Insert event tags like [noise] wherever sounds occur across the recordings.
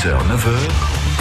6h, 9h,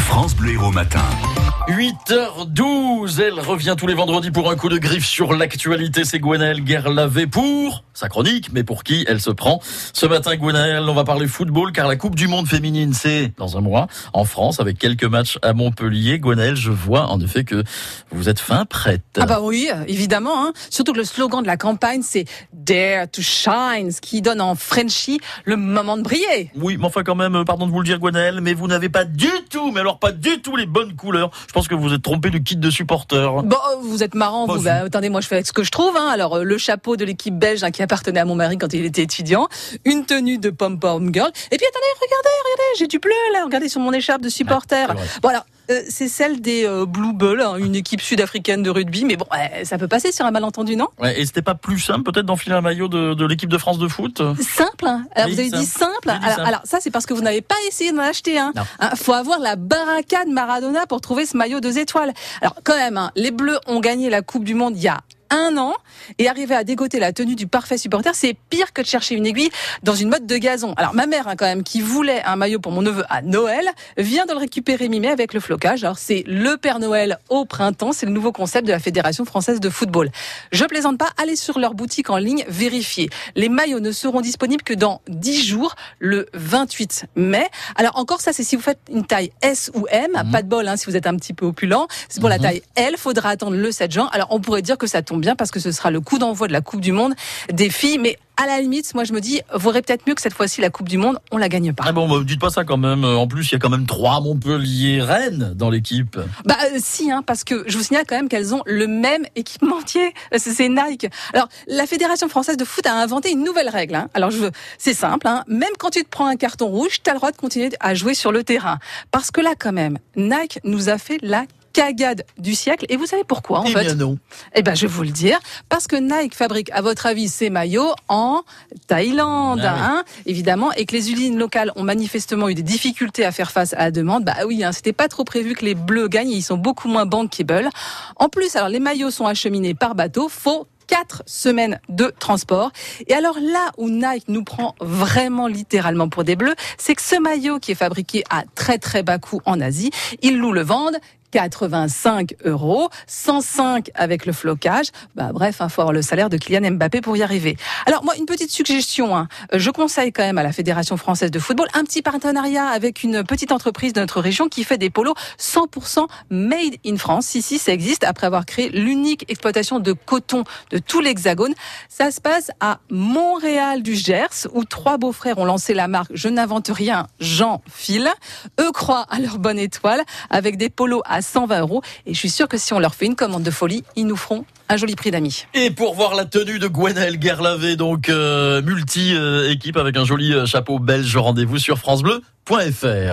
France Bleu Héros Matin. 8h12, elle revient tous les vendredis pour un coup de griffe sur l'actualité. C'est Gwenaëlle Guerlavé pour sa chronique, mais pour qui elle se prend. Ce matin, Gwenaëlle, on va parler football car la Coupe du Monde féminine, c'est dans un mois en France avec quelques matchs à Montpellier. Gwenaëlle, je vois en effet que vous êtes fin prête. Ah bah oui, évidemment. Hein. Surtout que le slogan de la campagne, c'est Dare to Shine, ce qui donne en Frenchy le moment de briller. Oui, mais enfin quand même, pardon de vous le dire, Gwenaëlle, mais vous n'avez pas du tout, mais alors pas du tout les bonnes couleurs. Je pense que vous êtes trompé du kit de supporter. Bon, vous êtes marrant, Bah, vous. Bah, attendez, moi je fais ce que je trouve. Hein. Alors, euh, le chapeau de l'équipe belge hein, qui appartenait à mon mari quand il était étudiant, une tenue de pom-pom girl. Et puis attendez, regardez, regardez, j'ai du bleu là, regardez sur mon écharpe de supporter. vrai. bon alors, euh, c'est celle des euh, Blue Bulls, hein, une équipe sud-africaine de rugby. Mais bon, ouais, ça peut passer sur un malentendu, non? Ouais, et c'était pas plus simple peut-être d'enfiler un maillot de, de l'équipe de France de foot? Simple. hein. Alors, Oui, vous avez dit simple. Alors, simple. alors, ça, c'est parce que vous n'avez pas essayé d'en acheter un. Hein, faut avoir la baraka de Maradona pour trouver ce maillot deux étoiles. Alors, quand même, hein, les Bleus ont gagné la Coupe du Monde il y a un an et arriver à dégoter la tenue du parfait supporter, c'est pire que de chercher une aiguille dans une mode de gazon. Alors ma mère, hein, quand même, qui voulait un maillot pour mon neveu à Noël, vient de le récupérer mi-mai avec le flocage. Alors c'est le Père Noël au printemps, c'est le nouveau concept de la Fédération française de football. Je plaisante pas, allez sur leur boutique en ligne, vérifiez. Les maillots ne seront disponibles que dans 10 jours, le 28 mai. Alors encore ça, c'est si vous faites une taille S ou M, pas de bol hein, si vous êtes un petit peu opulent. C'est pour la taille L, faudra attendre le 7 juin. Alors on pourrait dire que ça tombe bien parce que ce sera le coup d'envoi de la Coupe du Monde des filles, mais à la limite, moi je me dis, vaudrait peut-être mieux que cette fois-ci la Coupe du Monde, on la gagne pas. Ah bon, bah, dites pas ça quand même. En plus, il y a quand même trois Montpellier Rennes dans l'équipe. Bah euh, si, hein, parce que je vous signale quand même qu'elles ont le même [laughs] équipementier. C'est Nike. Alors la Fédération française de foot a inventé une nouvelle règle. hein. Alors je, c'est simple. Hein. Même quand tu te prends un carton rouge, tu as le droit de continuer à jouer sur le terrain. Parce que là quand même, Nike nous a fait la cagade du siècle. Et vous savez pourquoi en eh fait bien non. Eh ben, je vais vous le dire, parce que Nike fabrique, à votre avis, ses maillots en Thaïlande, Ah oui. hein, évidemment, et que les usines locales ont manifestement eu des difficultés à faire face à la demande. Bah oui, hein, c'était pas trop prévu que les Bleus gagnent, ils sont beaucoup moins bankable. En plus, alors les maillots sont acheminés par bateau, faut quatre semaines de transport. Et alors là où Nike nous prend vraiment littéralement pour des bleus, c'est que ce maillot qui est fabriqué à très très bas coût en Asie, ils nous le vendent 85 euros, 105 avec le flocage. Bah bref, il faut avoir le salaire de Kylian Mbappé pour y arriver. Alors moi, une petite suggestion. hein. Euh, Je conseille quand même à la Fédération française de football un petit partenariat avec une petite entreprise de notre région qui fait des polos 100% made in France. Si, ça existe après avoir créé l'unique exploitation de coton de tout l'Hexagone. Ça se passe à Montréal du Gers où trois beaux-frères ont lancé la marque Je n'invente rien, Jean Fil. Eux croient à leur bonne étoile avec des polos à 120 euros. Et je suis sûre que si on leur fait une commande de folie, ils nous feront un joli prix d'amis. Et pour voir la tenue de Gwenaëlle Guerlavé, donc euh, multi-équipe avec un joli euh, chapeau belge, rendez-vous sur francebleu.fr.